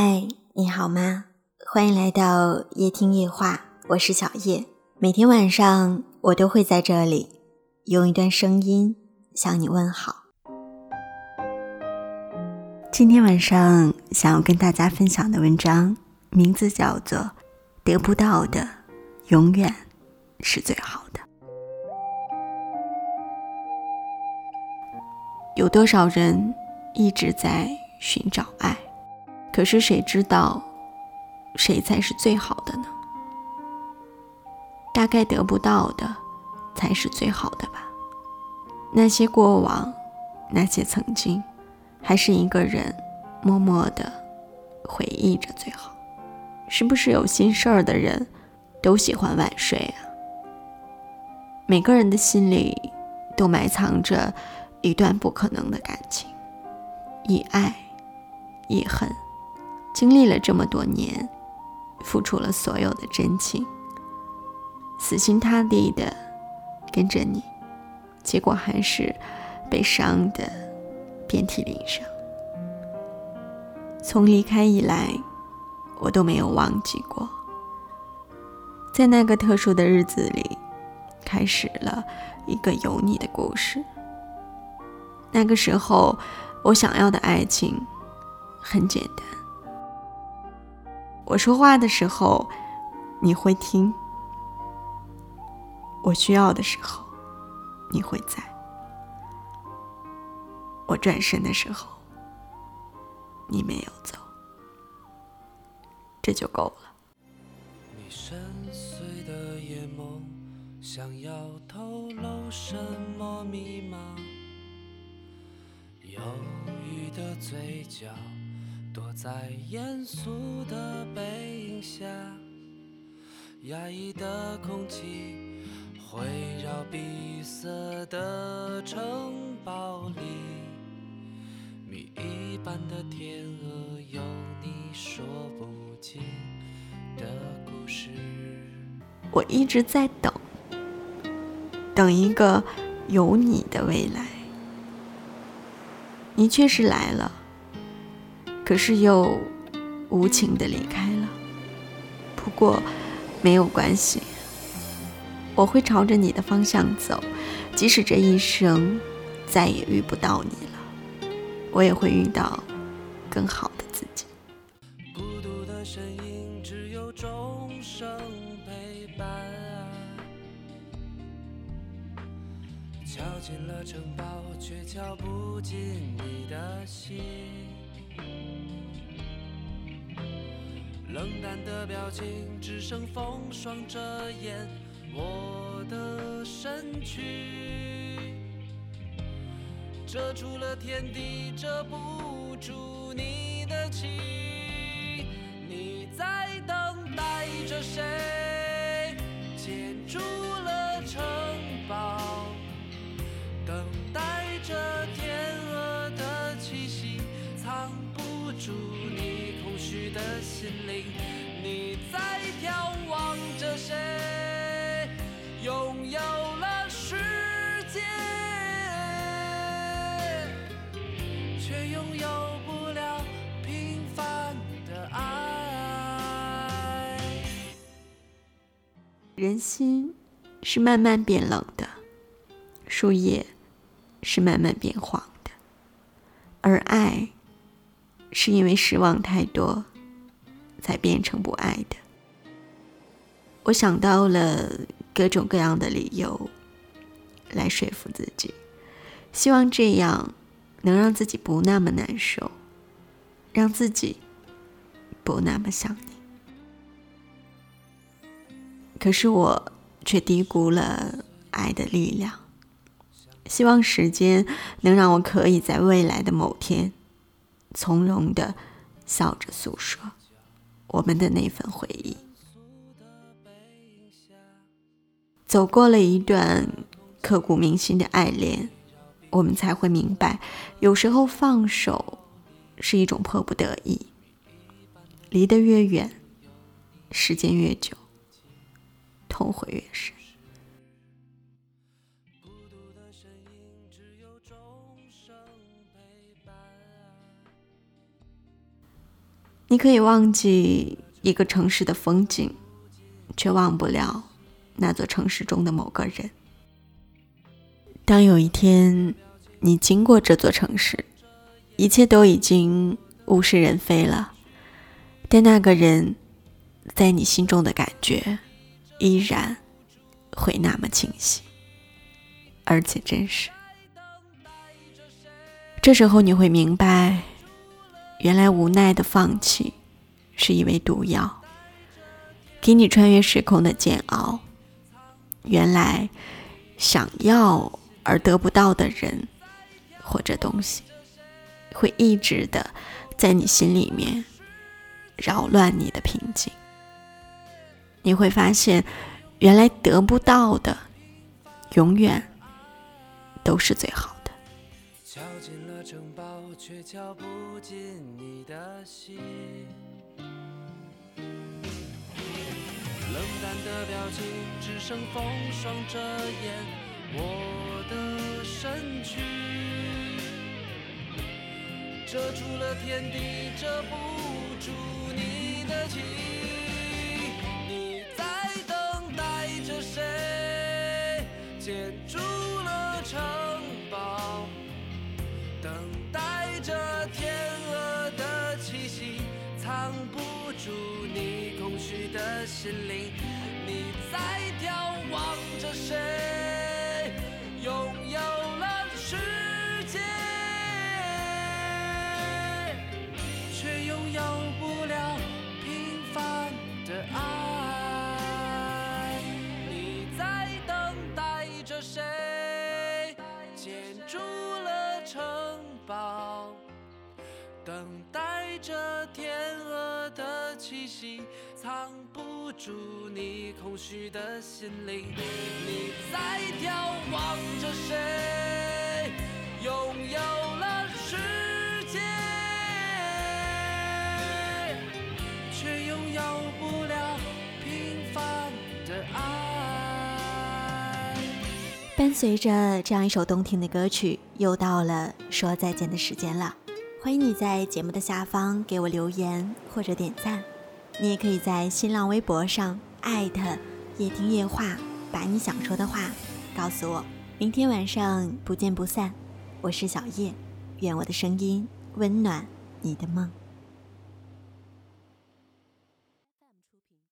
嗨，你好吗？欢迎来到夜听夜话，我是小叶。每天晚上我都会在这里用一段声音向你问好。今天晚上想要跟大家分享的文章名字叫做《得不到的永远是最好的》。有多少人一直在寻找爱？可是谁知道，谁才是最好的呢？大概得不到的，才是最好的吧。那些过往，那些曾经，还是一个人默默的回忆着最好。是不是有心事儿的人，都喜欢晚睡啊？每个人的心里，都埋藏着一段不可能的感情，亦爱，亦恨。经历了这么多年，付出了所有的真情，死心塌地的跟着你，结果还是被伤的遍体鳞伤。从离开以来，我都没有忘记过，在那个特殊的日子里，开始了一个有你的故事。那个时候，我想要的爱情很简单。我说话的时候，你会听；我需要的时候，你会在；我转身的时候，你没有走，这就够了。你深邃的眼眸，想要透露什么密码？忧郁的嘴角。躲在严肃的背影下，压抑的空气环绕闭塞的城堡里，谜一般的天鹅有你说不尽的故事。我一直在等，等一个有你的未来，你确实来了。可是又无情的离开了。不过没有关系，我会朝着你的方向走，即使这一生再也遇不到你了，我也会遇到更好的自己。孤独的身影，只有钟声陪伴。敲进了城堡，却敲不进你的心。冷淡的表情，只剩风霜遮掩我的身躯，遮住了天地，遮不住你的情。你在等待着谁？人心是慢慢变冷的，树叶是慢慢变黄的，而爱是因为失望太多，才变成不爱的。我想到了各种各样的理由来说服自己，希望这样能让自己不那么难受，让自己不那么想你。可是我却低估了爱的力量。希望时间能让我可以在未来的某天，从容的笑着诉说我们的那份回忆。走过了一段刻骨铭心的爱恋，我们才会明白，有时候放手是一种迫不得已。离得越远，时间越久。痛悔越深。你可以忘记一个城市的风景，却忘不了那座城市中的某个人。当有一天你经过这座城市，一切都已经物是人非了，但那个人在你心中的感觉依然会那么清晰，而且真实。这时候你会明白。原来无奈的放弃，是一味毒药，给你穿越时空的煎熬。原来想要而得不到的人或者东西，会一直的在你心里面扰乱你的平静。你会发现，原来得不到的，永远都是最好。城堡却敲不进你的心，冷淡的表情只剩风霜遮掩我的身躯，遮住了天地，遮不住你的情。你空虚的心灵。气息。藏不住你空虚的心灵，你在眺望着谁？拥有了世界，却拥有不了平凡的爱。伴随着这样一首动听的歌曲，又到了说再见的时间了。欢迎你在节目的下方给我留言或者点赞。你也可以在新浪微博上艾特夜听夜话，把你想说的话告诉我。明天晚上不见不散。我是小叶，愿我的声音温暖你的梦。